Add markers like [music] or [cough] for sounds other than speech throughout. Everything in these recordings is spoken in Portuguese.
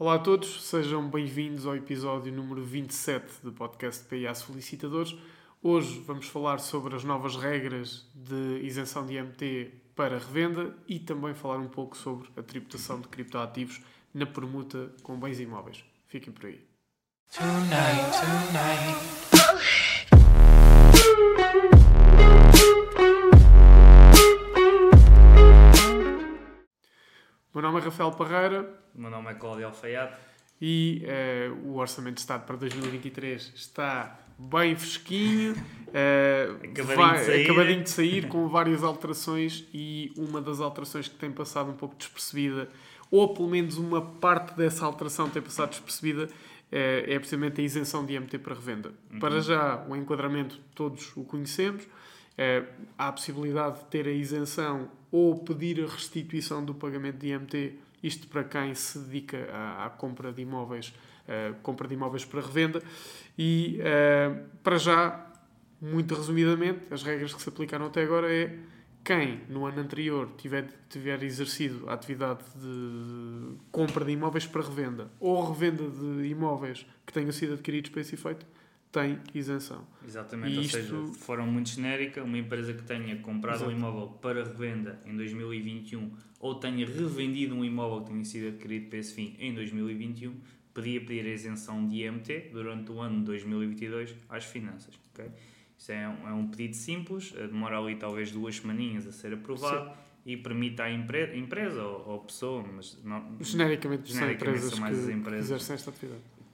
Olá a todos, sejam bem-vindos ao episódio número 27 do podcast PIA Solicitadores. Hoje vamos falar sobre as novas regras de isenção de IMT para revenda e também falar um pouco sobre a tributação de criptoativos na permuta com bens imóveis. Fiquem por aí. Tonight, tonight. Meu nome é Rafael Parreira. O meu nome é Cláudio Alfaiate. E uh, o Orçamento de Estado para 2023 está bem fresquinho, uh, [laughs] acabadinho, vai, de sair. acabadinho de sair, com várias alterações e uma das alterações que tem passado um pouco despercebida, ou pelo menos uma parte dessa alteração tem passado despercebida, é, é precisamente a isenção de IMT para revenda. Uhum. Para já, o enquadramento todos o conhecemos. É, há a possibilidade de ter a isenção ou pedir a restituição do pagamento de IMT, isto para quem se dedica à, à compra de imóveis, uh, compra de imóveis para revenda. E, uh, para já, muito resumidamente, as regras que se aplicaram até agora é quem no ano anterior tiver, tiver exercido a atividade de compra de imóveis para revenda ou revenda de imóveis que tenham sido adquiridos para esse efeito, tem isenção. Exatamente, e ou isto... seja, de forma muito genérica, uma empresa que tenha comprado Exato. um imóvel para revenda em 2021 ou tenha revendido um imóvel que tenha sido adquirido para esse fim em 2021, podia pedir a isenção de IMT durante o ano de 2022 às finanças. Okay? Isto é um, é um pedido simples, eh, demora ali talvez duas semaninhas a ser aprovado. Sim. E permite à empre empresa ou, ou pessoa, mas não, genericamente, genericamente são, são mais as empresas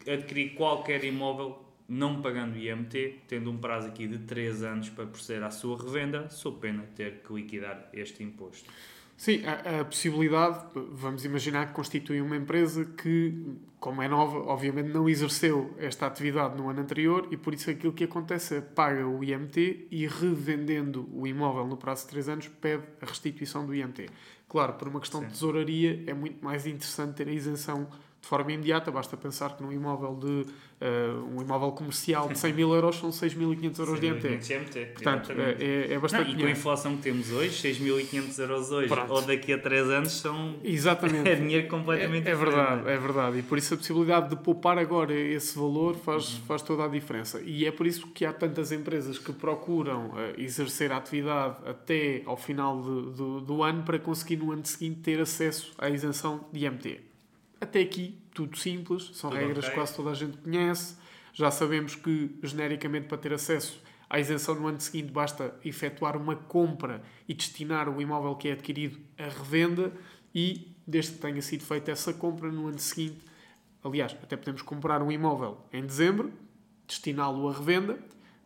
adquirir qualquer imóvel não pagando IMT, tendo um prazo aqui de 3 anos para proceder à sua revenda, sou pena ter que liquidar este imposto. Sim, a, a, possibilidade, vamos imaginar que constitui uma empresa que, como é nova, obviamente não exerceu esta atividade no ano anterior e por isso aquilo que acontece é paga o IMT e revendendo o imóvel no prazo de 3 anos pede a restituição do IMT. Claro, por uma questão Sim. de tesouraria é muito mais interessante ter a isenção de forma imediata, basta pensar que num imóvel de uh, um imóvel comercial de 100 mil euros são 6.500 euros de MT. Portanto, é, é, bastante não, E com a inflação que temos hoje, 6.500 euros hoje, Pronto. ou daqui a 3 anos, são Exatamente. [laughs] é dinheiro completamente é, é verdade, é verdade. E por isso a possibilidade de poupar agora esse valor faz, uhum. faz toda a diferença. E é por isso que há tantas empresas que procuram uh, exercer a atividade até ao final de, do, do ano para conseguir no ano seguinte ter acesso à isenção de MT. Até aqui, tudo simples, são tudo regras okay. que quase toda a gente conhece. Já sabemos que, genericamente, para ter acesso à isenção no ano seguinte, basta efetuar uma compra e destinar o imóvel que é adquirido à revenda e, desde que tenha sido feita essa compra no ano seguinte, aliás, até podemos comprar um imóvel em dezembro, destiná-lo à revenda,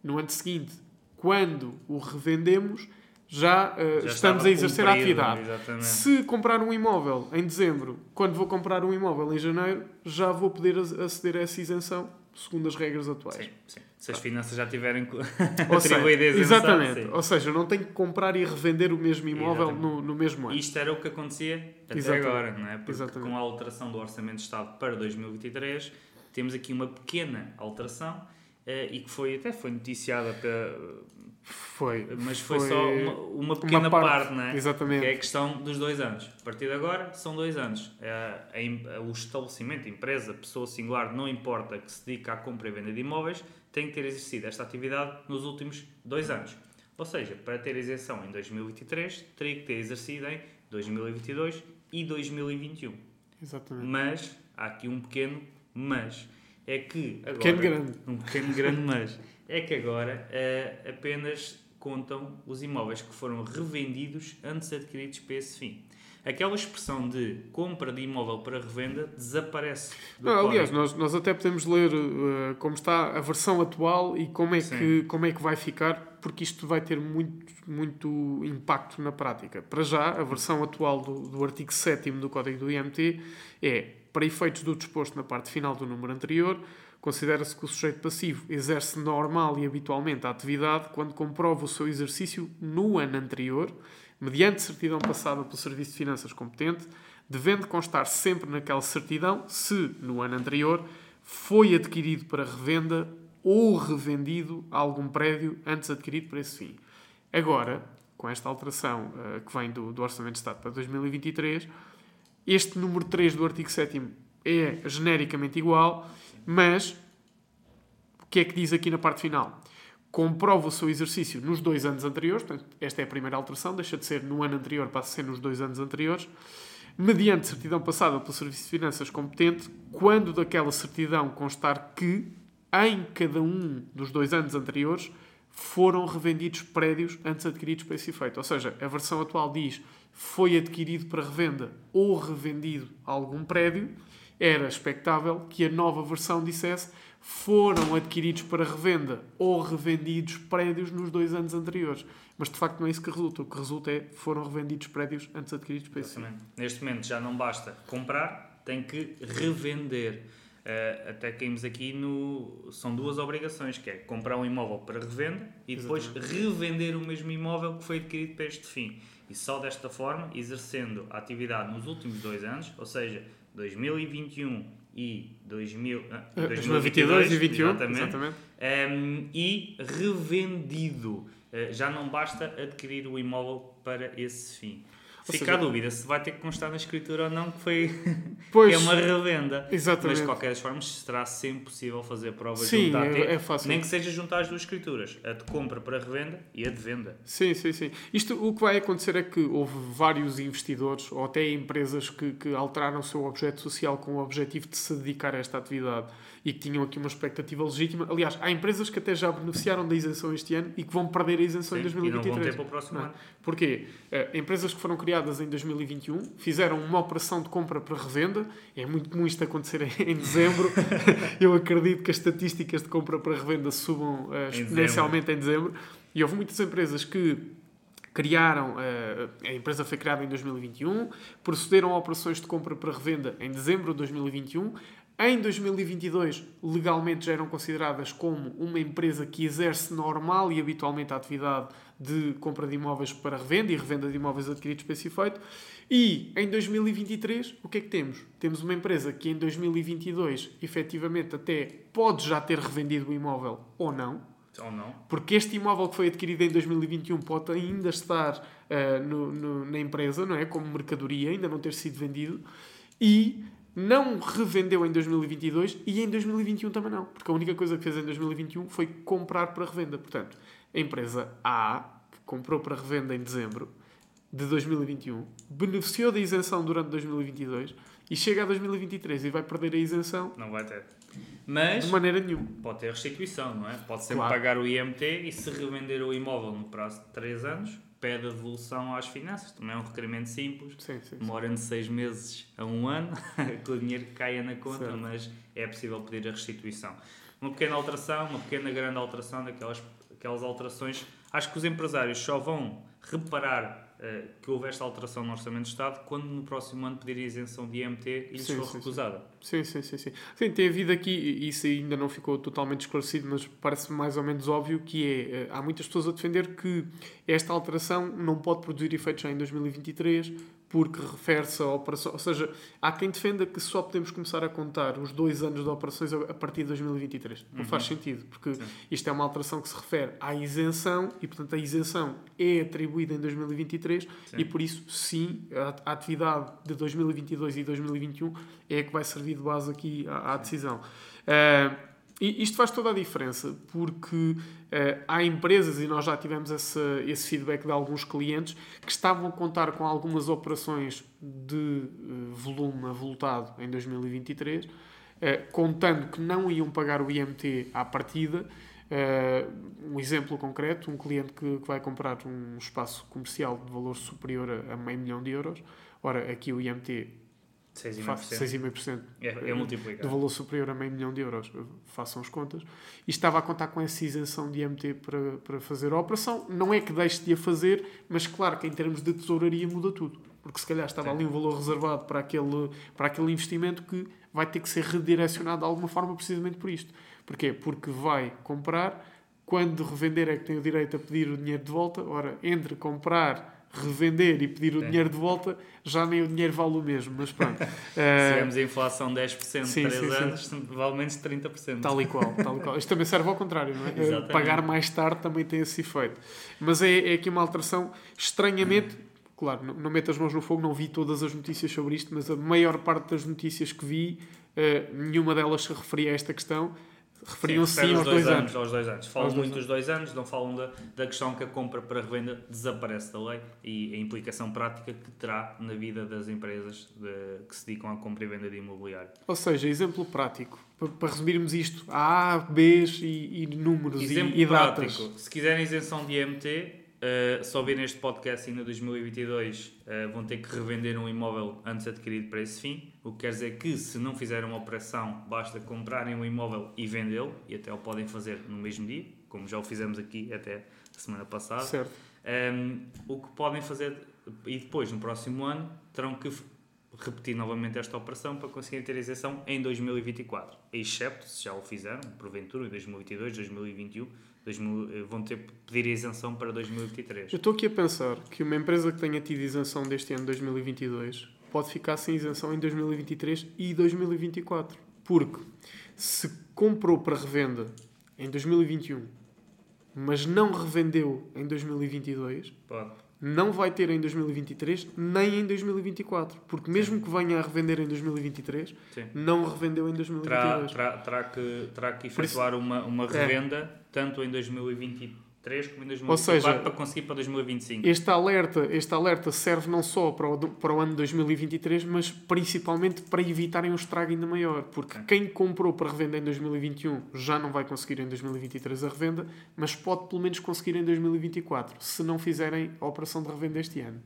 no ano seguinte, quando o revendemos, já, uh, já estamos a exercer a atividade. Exatamente. Se comprar um imóvel em dezembro, quando vou comprar um imóvel em janeiro, já vou poder aceder a essa isenção, segundo as regras atuais. Sim, sim. Se as finanças já tiverem [laughs] atribuído a isenção. Exatamente. Sim. Ou seja, não tenho que comprar e revender o mesmo imóvel no, no mesmo ano. Isto era o que acontecia até exatamente. agora, não é? Porque exatamente. com a alteração do Orçamento de Estado para 2023, temos aqui uma pequena alteração eh, e que foi até foi noticiada foi. Mas foi, foi só uma, uma pequena uma parte, parte, não é? Exatamente. Que é a questão dos dois anos. A partir de agora, são dois anos. É, o estabelecimento, empresa, pessoa singular, não importa que se dedica à compra e venda de imóveis, tem que ter exercido esta atividade nos últimos dois anos. Ou seja, para ter isenção em 2023, teria que ter exercido em 2022 e 2021. Exatamente. Mas, há aqui um pequeno mas. É que agora... Pequeno grande. Um pequeno grande mas [laughs] é que agora uh, apenas contam os imóveis que foram revendidos antes adquiridos para esse fim. Aquela expressão de compra de imóvel para revenda desaparece. Não, aliás, nós, nós até podemos ler uh, como está a versão atual e como é, que, como é que vai ficar, porque isto vai ter muito, muito impacto na prática. Para já, a versão atual do, do artigo 7 do Código do IMT é, para efeitos do disposto na parte final do número anterior, Considera-se que o sujeito passivo exerce normal e habitualmente a atividade quando comprova o seu exercício no ano anterior, mediante certidão passada pelo Serviço de Finanças competente, devendo constar sempre naquela certidão se, no ano anterior, foi adquirido para revenda ou revendido algum prédio antes adquirido para esse fim. Agora, com esta alteração uh, que vem do, do Orçamento de Estado para 2023, este número 3 do artigo 7 é genericamente igual, mas o que é que diz aqui na parte final? Comprova o seu exercício nos dois anos anteriores, portanto, esta é a primeira alteração, deixa de ser no ano anterior, passa a ser nos dois anos anteriores, mediante certidão passada pelo Serviço de Finanças competente, quando daquela certidão constar que, em cada um dos dois anos anteriores, foram revendidos prédios antes adquiridos para esse efeito. Ou seja, a versão atual diz foi adquirido para revenda ou revendido algum prédio, era expectável que a nova versão dissesse foram adquiridos para revenda ou revendidos prédios nos dois anos anteriores. Mas de facto não é isso que resulta. O que resulta é foram revendidos prédios antes adquiridos para esse Neste momento já não basta comprar, tem que revender. Uh, até caímos aqui no. São duas obrigações, que é comprar um imóvel para revenda e depois Exatamente. revender o mesmo imóvel que foi adquirido para este fim. E só desta forma, exercendo a atividade nos últimos dois anos, ou seja, 2021 e 2000, ah, 2022, 2022 e 2021, exatamente, exatamente. Um, ehm, e revendido. Uh, já não basta adquirir o imóvel para esse fim. Fica seja, a dúvida se vai ter que constar na escritura ou não que foi [laughs] pois, que é uma revenda. Exatamente. Mas de qualquer forma será sempre possível fazer provas sim, é, é fácil. Nem que seja juntar as duas escrituras, a de compra para revenda e a de venda. Sim, sim, sim. Isto o que vai acontecer é que houve vários investidores ou até empresas que, que alteraram o seu objeto social com o objetivo de se dedicar a esta atividade e que tinham aqui uma expectativa legítima. Aliás, há empresas que até já beneficiaram da isenção este ano e que vão perder a isenção Sim, em 2023. E não vão ter para o próximo não. ano. Porquê? Uh, empresas que foram criadas em 2021 fizeram uma operação de compra para revenda. É muito comum isto acontecer [laughs] em, dezembro. [laughs] Eu acredito que as estatísticas de compra para revenda subam uh, exponencialmente em dezembro. E houve muitas empresas que criaram, uh, a empresa foi criada em 2021, procederam a operações de compra para revenda em dezembro de 2021, em 2022, legalmente já eram consideradas como uma empresa que exerce normal e habitualmente a atividade de compra de imóveis para revenda e revenda de imóveis adquiridos para esse efeito. E em 2023, o que é que temos? Temos uma empresa que em 2022, efetivamente, até pode já ter revendido o imóvel ou não. Ou não. Porque este imóvel que foi adquirido em 2021 pode ainda estar uh, no, no, na empresa, não é? Como mercadoria, ainda não ter sido vendido. E não revendeu em 2022 e em 2021 também não. Porque a única coisa que fez em 2021 foi comprar para revenda. Portanto, a empresa A, que comprou para revenda em dezembro de 2021, beneficiou da isenção durante 2022 e chega a 2023 e vai perder a isenção. Não vai ter. Mas de maneira nenhuma. Pode ter restituição, não é? Pode sempre claro. pagar o IMT e se revender o imóvel no prazo de 3 anos, pede a devolução às finanças. Também é um requerimento simples. Sim, sim, Demora de seis meses a um ano [laughs] que o dinheiro caia na conta, certo. mas é possível pedir a restituição. Uma pequena alteração, uma pequena grande alteração daquelas aquelas alterações. Acho que os empresários só vão reparar uh, que houve esta alteração no Orçamento de Estado quando no próximo ano pedir a isenção de IMT e lhes for recusada. Sim, sim, sim, sim. Sim, tem havido aqui, isso ainda não ficou totalmente esclarecido, mas parece mais ou menos óbvio que é, uh, há muitas pessoas a defender que esta alteração não pode produzir efeitos já em 2023, porque refere-se a operação. Ou seja, há quem defenda que só podemos começar a contar os dois anos de operações a partir de 2023. Não uhum. faz sentido, porque Sim. isto é uma alteração que se refere à isenção e, portanto, a isenção é atribuída em 2023 sim. e, por isso, sim, a, a, atividade de 2022 e 2021 é a que vai servir de base aqui à, à decisão. Uh, e isto faz toda a diferença, porque uh, há empresas, e nós já tivemos esse, esse feedback de alguns clientes, que estavam a contar com algumas operações de uh, volume avultado em 2023, uh, eh, contando que não iam pagar o IMT à partida. um exemplo concreto, um cliente que, que, vai comprar um espaço comercial de valor superior a, a meio milhão de euros. Ora, aqui o IMT 6,5%. É, é multiplicado. De valor superior a meio milhão de euros. Façam as contas. E estava a contar com essa isenção de IMT para, para fazer a operação. Não é que deixe de a fazer, mas claro que em termos de tesouraria muda tudo. Porque se calhar estava Sim. ali um valor reservado para aquele, para aquele investimento que vai ter que ser redirecionado de alguma forma precisamente por isto. Porquê? Porque vai comprar, quando revender é que tem o direito a pedir o dinheiro de volta. Ora, entre comprar revender e pedir o é. dinheiro de volta, já nem o dinheiro vale o mesmo. Mas pronto. [laughs] Se tivermos a inflação 10% sim, 3 sim, anos, sim. vale menos 30%. Tal e qual, tal e qual. Isto também serve ao contrário, não é? Exatamente. Pagar mais tarde também tem esse efeito. Mas é, é aqui uma alteração estranhamente claro, não, não meto as mãos no fogo, não vi todas as notícias sobre isto, mas a maior parte das notícias que vi, uh, nenhuma delas se referia a esta questão. Referiam-se aos dois, dois anos. anos. Aos dois anos. Falam muito dos dois anos, não falam da, da questão que a compra para revenda desaparece da lei e a implicação prática que terá na vida das empresas de, que se dedicam à compra e venda de imobiliário. Ou seja, exemplo prático, para, para resumirmos isto, A, B e, e números exemplo e, e datas. Prático, se quiserem isenção de IMT, Uh, só verem este podcast ainda 2022 uh, vão ter que revender um imóvel antes adquirido para esse fim, o que quer dizer que se não fizerem uma operação basta comprarem um imóvel e vendê-lo e até o podem fazer no mesmo dia, como já o fizemos aqui até a semana passada. Certo. Um, ehm, o que podem fazer e depois no próximo ano terão que repetir novamente esta operação para conseguirem ter isenção em 2024, excepto se já o fizeram, porventura em 2022, 2021 2000, eh, vão ter pedir isenção para 2023. Eu estou aqui a pensar que uma empresa que tenha tido isenção deste ano 2022 pode ficar sem isenção em 2023 e 2024. Porque se comprou para revenda em 2021, mas não revendeu em 2022, pode não vai ter em 2023 nem em 2024. Porque mesmo Sim. que venha a revender em 2023, Sim. não revendeu em 2022. Terá, terá, terá que, terá que efetuar isso, uma, uma é. revenda é. tanto em 2023 2023 como em 2024 Ou seja, para conseguir para 2025. Este alerta, este alerta serve não só para o, para o ano 2023, mas principalmente para evitarem um estrago ainda maior. Porque quem comprou para revenda em 2021 já não vai conseguir em 2023 a revenda, mas pode pelo menos conseguir em 2024, se não fizerem a operação de revenda este ano.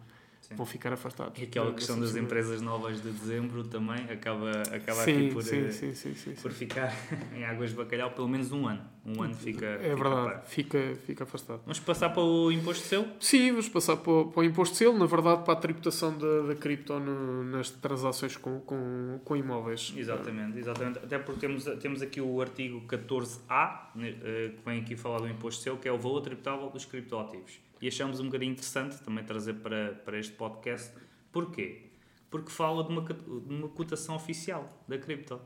Sim. vão ficar afastados. E aquela questão das empresas novas de dezembro também acaba, acaba sim, aqui por, sim, eh, por ficar [laughs] em águas de bacalhau pelo menos um ano. Um ano fica. É fica verdade, fica, fica afastado. Vamos passar para o imposto de selo? Sim, vamos passar para o, para o imposto de selo, na verdade, para a tributação da, da cripto no, nas transações com, com, com imóveis. Exatamente, exatamente. Até porque temos, temos aqui o artigo 14A, né, eh, que vem aqui falar do imposto de selo, que é o valor tributável dos criptoativos e achamos um bocadinho interessante também trazer para, para este podcast. Porquê? Porque fala de uma, de uma cotação oficial da cripto.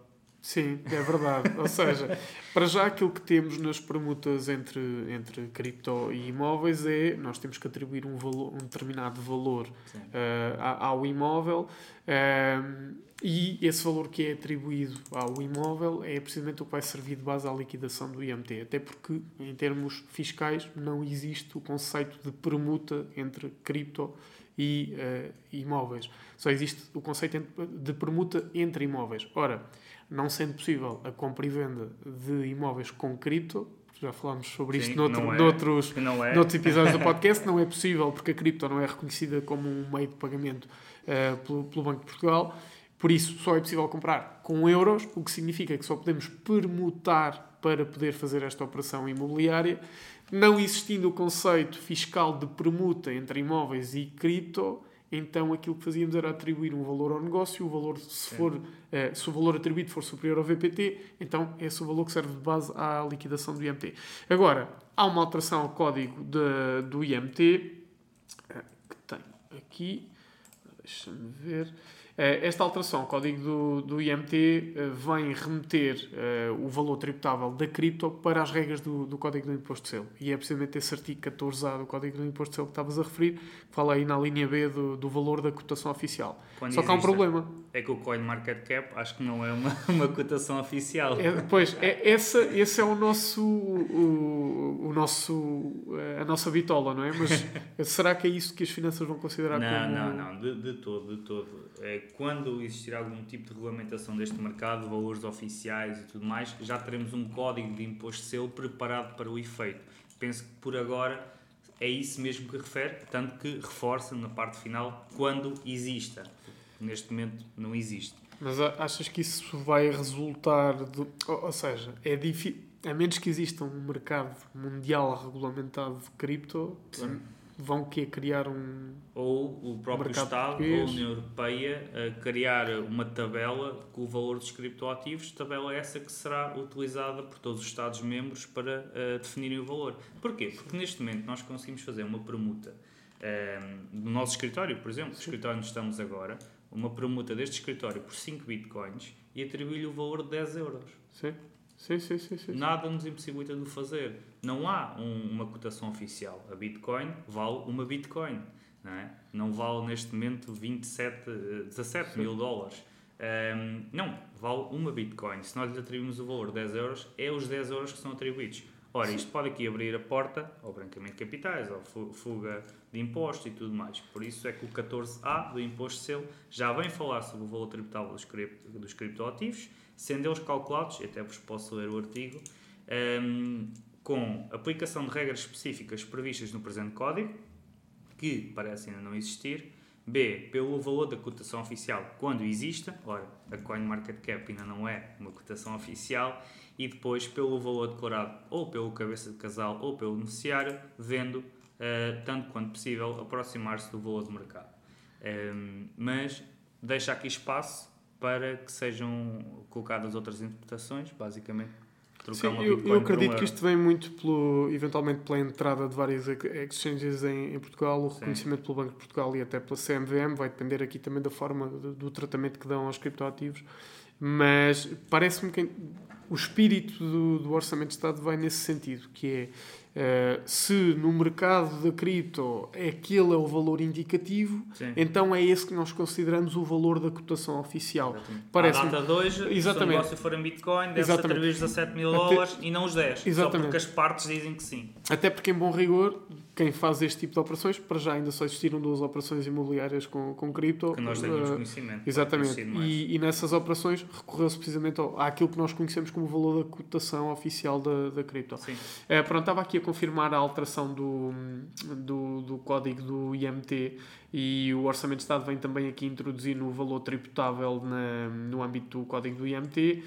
Sim, é verdade. Ou seja, para já aquilo que temos nas permutas entre, entre cripto e imóveis é nós temos que atribuir um, valor, um determinado valor uh, ao imóvel uh, e esse valor que é atribuído ao imóvel é precisamente o que vai servir de base à liquidação do IMT. Até porque, em termos fiscais, não existe o conceito de permuta entre cripto e uh, imóveis. Só existe o conceito de permuta entre imóveis. Ora, não sendo possível a compra e venda de imóveis com cripto, já falámos sobre Sim, isto noutro, é. noutros, é. noutros episódios do [laughs] podcast, não é possível porque a cripto não é reconhecida como um meio de pagamento uh, pelo, pelo Banco de Portugal. Por isso, só é possível comprar com euros, o que significa que só podemos permutar para poder fazer esta operação imobiliária. Não existindo o conceito fiscal de permuta entre imóveis e cripto, então aquilo que fazíamos era atribuir um valor ao negócio, o valor, se, for, eh, se o valor atribuído for superior ao VPT, então esse é o valor que serve de base à liquidação do IMT. Agora, há uma alteração ao código de, do IMT, eh, que tenho aqui, deixa-me ver. Eh, esta alteração ao código do, do IMT eh, vem remeter uh, o valor tributável da cripto para as regras do, do Código do Imposto de Selo. E é precisamente esse artigo 14A do Código do Imposto de Selo que estavas a referir, que fala aí na linha B do, do valor da cotação oficial. Quando Só que há um problema. É que o CoinMarketCap acho que não é uma, [laughs] uma cotação oficial. É, pois, é, essa, esse é o nosso, o, o nosso, a nossa bitola, não é? Mas [laughs] será que é isso que as finanças vão considerar não, como... Não, não, de, de todo, de todo. É, quando existir algum tipo de regulamentação deste mercado, valores oficiais e tudo mais, já teremos um código de imposto selo preparado para o efeito. Penso que por agora é isso mesmo que refere, tanto que reforça na parte final quando exista. Neste momento não existe. Mas achas que isso vai resultar de. Ou seja, é difícil. A menos que exista um mercado mundial regulamentado de cripto, Sim vão que criar um ou o próprio Estado ou a União Europeia a criar uma tabela com o valor dos criptoativos, tabela essa que será utilizada por todos os Estados membros para uh, definirem o valor. Porquê? Porque neste momento nós conseguimos fazer uma permuta uh, no nosso escritório, por exemplo, o escritório onde estamos agora, uma permuta deste escritório por 5 bitcoins e atribuir-lhe o valor de 10 euros. Sim. Sim, sim, sim, sim. Nada nos impossibilita de o fazer. Não há um, uma cotação oficial. A Bitcoin vale uma Bitcoin. Não, é? não vale neste momento 27, 17 Sim. mil dólares. Um, não, vale uma Bitcoin. Se nós lhe atribuímos o valor de 10 euros, é os 10 euros que são atribuídos. Ora, isto pode aqui abrir a porta ao branqueamento de capitais, ao fuga de impostos e tudo mais. Por isso é que o 14A do imposto selo já vem falar sobre o valor tributável dos, cripto, dos criptoativos, sendo eles calculados, e até vos posso ler o artigo, um, com aplicação de regras específicas previstas no presente código, que parece ainda não existir, B, pelo valor da cotação oficial quando exista, ora, a CoinMarketCap ainda não é uma cotação oficial, e depois pelo valor declarado ou pelo cabeça de casal ou pelo beneficiário, vendo, uh, tanto quanto possível, aproximar-se do valor de mercado. Um, ehm, mas deixa aqui espaço para que sejam colocadas outras interpretações, basicamente Sim, eu, eu, acredito um que isto vem muito pelo, eventualmente pela entrada de várias exchanges em, em Portugal, o Sim. reconhecimento pelo Banco de Portugal e até pela CMVM, vai depender aqui também da forma do, do tratamento que dão aos criptoativos, mas parece-me que o espírito do, do Orçamento de Estado vai nesse sentido, que é Uh, se no mercado da cripto é aquele é o valor indicativo, Sim. então é esse que nós consideramos o valor da cotação oficial. Parece a data de hoje, Exatamente. se o negócio for em Bitcoin, deve-se atribuir 17 mil dólares e não os 10. Exatamente. Só porque as partes dizem que sim. Até porque, em bom rigor, quem faz este tipo de operações, para já ainda só existiram duas operações imobiliárias com, com cripto. Que nós temos uh, conhecimento. Exatamente. E, e, nessas operações recorreu-se precisamente ao, àquilo que nós conhecemos como o valor da cotação oficial da, da cripto. Sim. Uh, pronto, estava aqui a confirmar a alteração do, do, do código do IMT e o Orçamento de Estado vem também aqui introduzir no valor tributável na, no âmbito do código do IMT.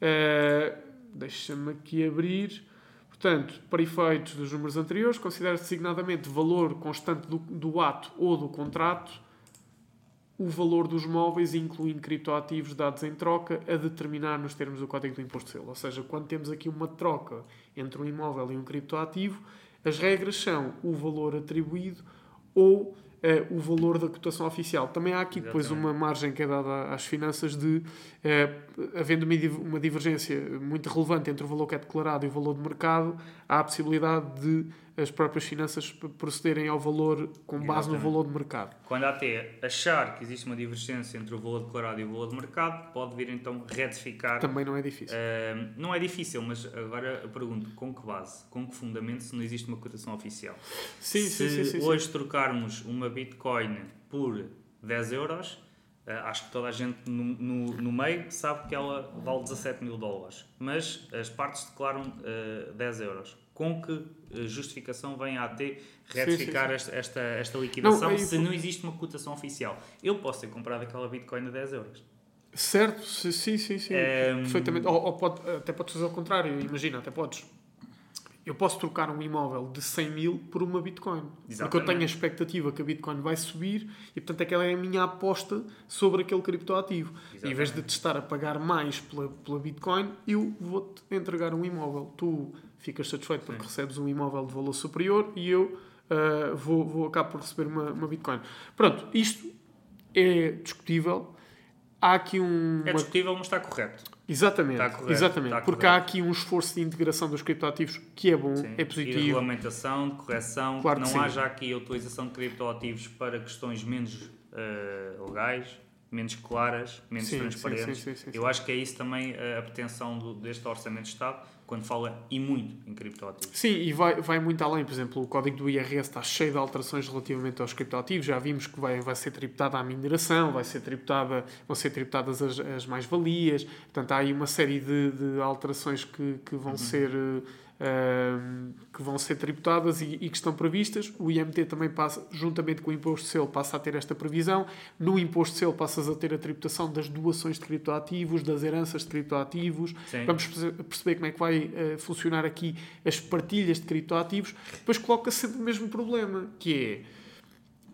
Uh, Deixa-me aqui abrir. Portanto, para efeitos dos números anteriores, considera-se designadamente valor constante do, do ato ou do contrato o valor dos móveis, incluindo criptoativos dados em troca, a determinar nos termos do Código do Imposto de Selo. Ou seja, quando temos aqui uma troca entre um imóvel e um criptoativo, as regras são o valor atribuído ou uh, o valor da cotação oficial. Também há aqui depois uma margem que é dada às finanças de, uh, havendo uma divergência muito relevante entre o valor que é declarado e o valor de mercado, há a possibilidade de as próprias finanças procederem ao valor com base Exatamente. no valor de mercado. Quando a AT achar que existe uma divergência entre o valor declarado e o valor de mercado, pode vir então retificar. Também não é difícil. Uh, não é difícil, mas agora eu pergunto com que base, com que fundamento se não existe uma cotação oficial? Sim, se sim, sim, sim, hoje trocarmos uma Bitcoin por 10 euros, uh, acho que toda a gente no, no, no, meio sabe que ela vale 17 mil dólares, mas as partes declaram uh, ah, 10 euros com que eh, justificação vem a AT retificar sim, sim, sim. Esta, esta liquidação não, é se não existe uma cotação oficial? Eu posso ter comprado aquela Bitcoin a 10 euros. Certo, sim, sim, sim. É... Perfeitamente. Ou, ou pode, até podes fazer ao contrário, imagina, até podes. Eu posso trocar um imóvel de 100 mil por uma Bitcoin. Exatamente. Porque eu tenho a expectativa que a Bitcoin vai subir e, portanto, aquela é a minha aposta sobre aquele criptoativo. Exatamente. Em vez de te estar a pagar mais pela, pela Bitcoin, eu vou-te entregar um imóvel. Tu ficas satisfeito porque Sim. recebes um imóvel de valor superior e eu uh, vou, vou acabar por receber uma, uma Bitcoin. Pronto, isto é discutível. Há aqui um. É discutível, mas está correto. Exatamente, está correto, exatamente. Está porque correto. há aqui um esforço de integração dos criptoativos que é bom, Sim. é positivo. E de regulamentação, de correção, claro que não haja aqui a utilização de criptoativos para questões menos uh, legais, menos claras, menos sim, transparentes. Sim, sim, Eu acho que é isso também a pretensão do, deste Orçamento de Estado, quando fala e muito em criptoativos. Sim, e vai, vai muito além. Por exemplo, o código do IRS está cheio de alterações relativamente aos criptoativos. Já vimos que vai, vai ser tributada a mineração, vai ser tributada, vão ser tributadas as, as mais-valias. Portanto, há aí uma série de, de alterações que, que vão uhum. ser que vão ser tributadas e, e, que estão previstas. O IMT também passa, juntamente com o imposto de selo, passa a ter esta previsão. No imposto de selo passas a ter a tributação das doações de criptoativos, das heranças de criptoativos. Sim. Vamos perceber como é que vai uh, funcionar aqui as partilhas de criptoativos. Depois coloca sempre o mesmo problema, que é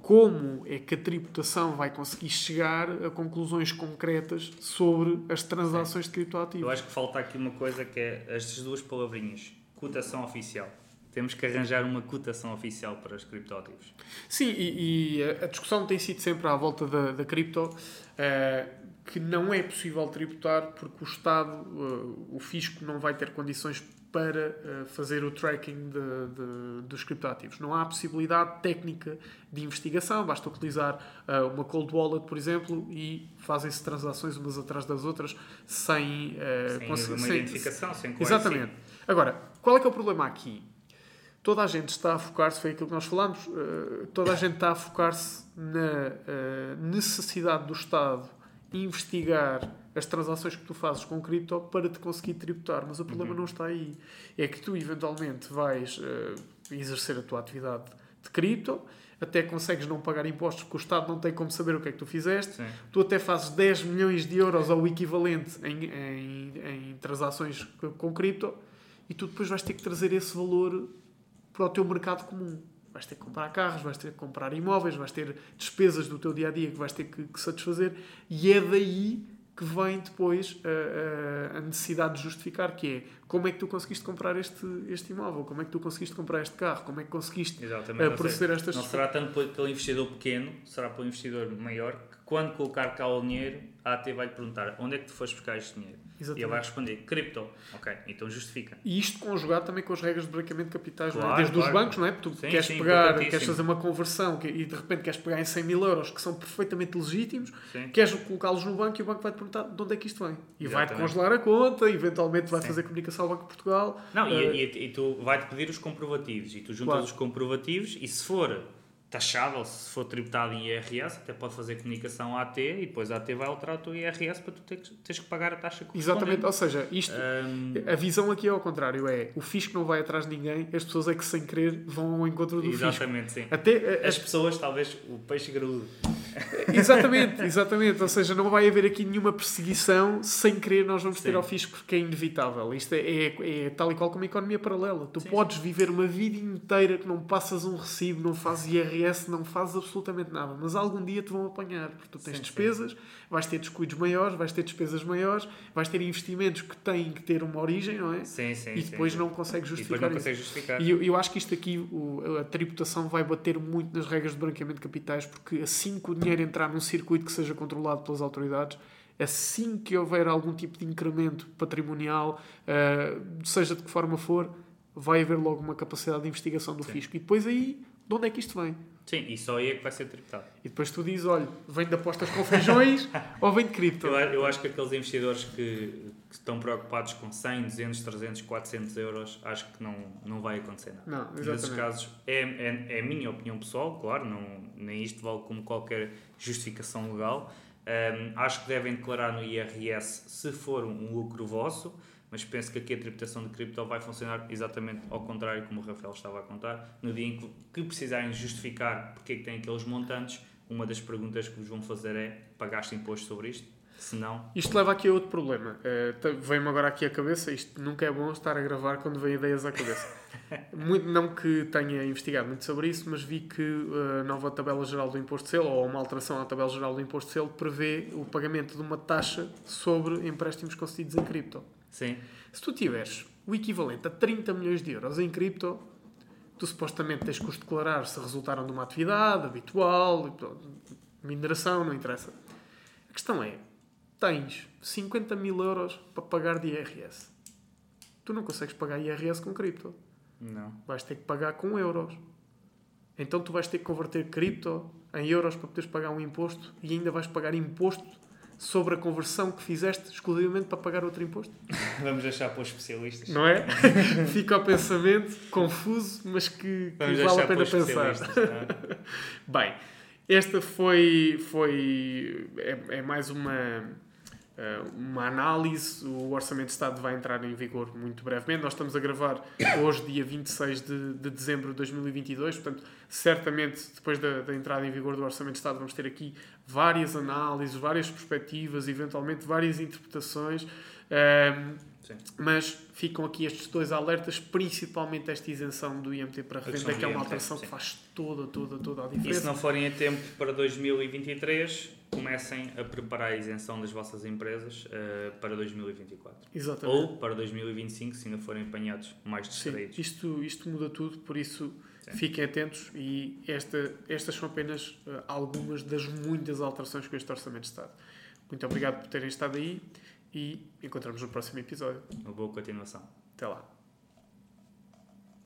como é que a tributação vai conseguir chegar a conclusões concretas sobre as transações de criptoativos. Eu acho que falta aqui uma coisa que é estas duas palavrinhas cotação oficial. Temos que arranjar uma cotação oficial para os criptoativos. Sim, e, e, a discussão tem sido sempre à volta da, da cripto, uh, que não é possível tributar porque o Estado, uh, o fisco, não vai ter condições para uh, fazer o tracking de, de, dos criptoativos. Não há possibilidade técnica de investigação, basta utilizar uh, uma cold wallet, por exemplo, e fazem-se transações umas atrás das outras sem, uh, sem sem, identificação, sem Exatamente. Agora, qual é que é o problema aqui? Toda a gente está a focar-se, foi aquilo que nós falámos, toda a gente está a focar-se na necessidade do Estado investigar as transações que tu fazes com cripto para te conseguir tributar. Mas o problema uhum. não está aí. É que tu eventualmente vais uh, exercer a tua atividade de cripto, até consegues não pagar impostos porque o Estado não tem como saber o que é que tu fizeste. Sim. Tu até fazes 10 milhões de euros ou o equivalente em, em, em transações com cripto e tu depois vais ter que trazer esse valor para o teu mercado comum. Vais ter que comprar carros, vais ter que comprar imóveis, vais ter despesas do teu dia a dia que vais ter que, que satisfazer, e é daí que vem depois a, a, necessidade de justificar, que é como é que tu conseguiste comprar este, este imóvel, como é que tu conseguiste comprar este carro, como é que conseguiste Exatamente, proceder a estas... Não será tanto pelo investidor pequeno, será pelo investidor maior, quando colocar cá o dinheiro, a AT vai-lhe perguntar onde é que tu foste buscar este dinheiro? Exatamente. E ele vai responder cripto. Ok, então justifica. E isto conjugado também com as regras de branqueamento de capitais, claro, não é? desde claro. os bancos, não é? Porque tu sim, queres sim, pegar, queres fazer uma conversão e de repente queres pegar em 100 mil euros que são perfeitamente legítimos, sim. queres colocá-los no banco e o banco vai-te perguntar de onde é que isto vem. E vai-te congelar a conta, eventualmente vai fazer comunicação ao Banco de Portugal. Não, uh, e, e, e, tu vai-te pedir os comprovativos e tu juntas claro. os comprovativos e se for taxável, se for tributado em IRS, até pode fazer comunicação à AT e depois a AT vai alterar o teu IRS para tu teres, teres que pagar a taxa Exatamente, ou seja, isto, um... a visão aqui é ao contrário, é o fisco não vai atrás de ninguém, as pessoas é que sem querer vão ao encontro do exatamente, fisco. Exatamente, sim. Até, as, as pessoas, talvez, o peixe graúdo. [laughs] Exatamente, exatamente, ou seja, não vai haver aqui nenhuma perseguição, sem querer nós vamos sim. ter ao fisco porque é inevitável. Isto é, é, é, tal e qual como a economia paralela. Tu sim, podes sim. viver uma vida inteira que não passas um recibo, não fazes IRS, não faz absolutamente nada, mas algum dia te vão apanhar, porque tu tens despesas, vais ter descuidos maiores, vais ter despesas maiores, vais ter investimentos que têm que ter uma origem, não é? Sim, sim, e depois não consegues justificar. E depois não consegues justificar. E eu, eu acho que isto aqui, o, a tributação vai bater muito nas regras de branqueamento de capitais, porque assim que o dinheiro entrar num circuito que seja controlado pelas autoridades, assim que houver algum tipo de incremento patrimonial, uh, seja de que forma for, vai haver logo uma capacidade de investigação do Sim. fisco. E depois aí, de onde é que isto vem? Sim, e só aí é que vai ser tributado. E depois tu dizes, olha, vem de apostas com feijões [laughs] ou vem de cripto? Eu, eu, acho que aqueles investidores que, que, estão preocupados com 100, 200, 300, 400 euros, acho que não, não vai acontecer nada. Não, exatamente. Nesses casos, é, é, é a minha opinião pessoal, claro, não, nem isto vale como qualquer justificação legal. Um, acho que devem declarar no IRS se for um lucro vosso mas penso que aqui a tributação de cripto vai funcionar exatamente ao contrário, como o Rafael estava a contar. No dia em que, que precisarem justificar porque é que têm aqueles montantes, uma das perguntas que vos vão fazer é: pagaste imposto sobre isto? Se não. Isto leva aqui a outro problema. Uh, Vem-me agora aqui à cabeça, isto nunca é bom estar a gravar quando vem ideias à cabeça. [laughs] muito, não que tenha investigado muito sobre isso, mas vi que eh, a nova tabela geral do imposto de selo, ou uma alteração à tabela geral do imposto de selo, prevê o pagamento de uma taxa sobre empréstimos concedidos em cripto. Sim. Se tu tiveres o equivalente a 30 milhões de euros em cripto, tu supostamente tens que os declarar se resultaram de uma atividade habitual, mineração, não interessa. A questão é, tens 50 mil euros para pagar de IRS. Tu não consegues pagar IRS com cripto. Não. Vais ter que pagar com euros. Então tu vais ter que converter cripto em euros para poderes pagar um imposto e ainda vais pagar imposto sobre a conversão que fizeste exclusivamente para pagar outro imposto? [laughs] Vamos deixar para os especialistas. Não é? [laughs] Fica o pensamento confuso, mas que, que vale a pena pensar. É? [laughs] Bem, esta foi, foi é, é mais uma uma análise. O Orçamento de Estado vai entrar em vigor muito brevemente. Nós estamos a gravar hoje, dia 26 de, de dezembro de 2022, portanto, certamente depois da, da, entrada em vigor do Orçamento de Estado, vamos ter aqui várias análises, várias perspectivas, eventualmente várias interpretações. Ehm, Sim. Mas ficam aqui estes dois alertas, principalmente esta isenção do IMT para revenda, que é uma alteração que faz toda, toda, toda a diferença. E se não forem a tempo para 2023, comecem a preparar a isenção das vossas empresas uh, para 2024. Exatamente. Ou para 2025, se ainda forem apanhados mais distraídos. Sim, isto, isto muda tudo, por isso Sim. fiquem atentos e esta, estas são apenas uh, algumas das muitas alterações que este Orçamento de Estado. Muito obrigado por terem estado aí e encontramos no próximo episódio. Uma boa continuação. Até lá.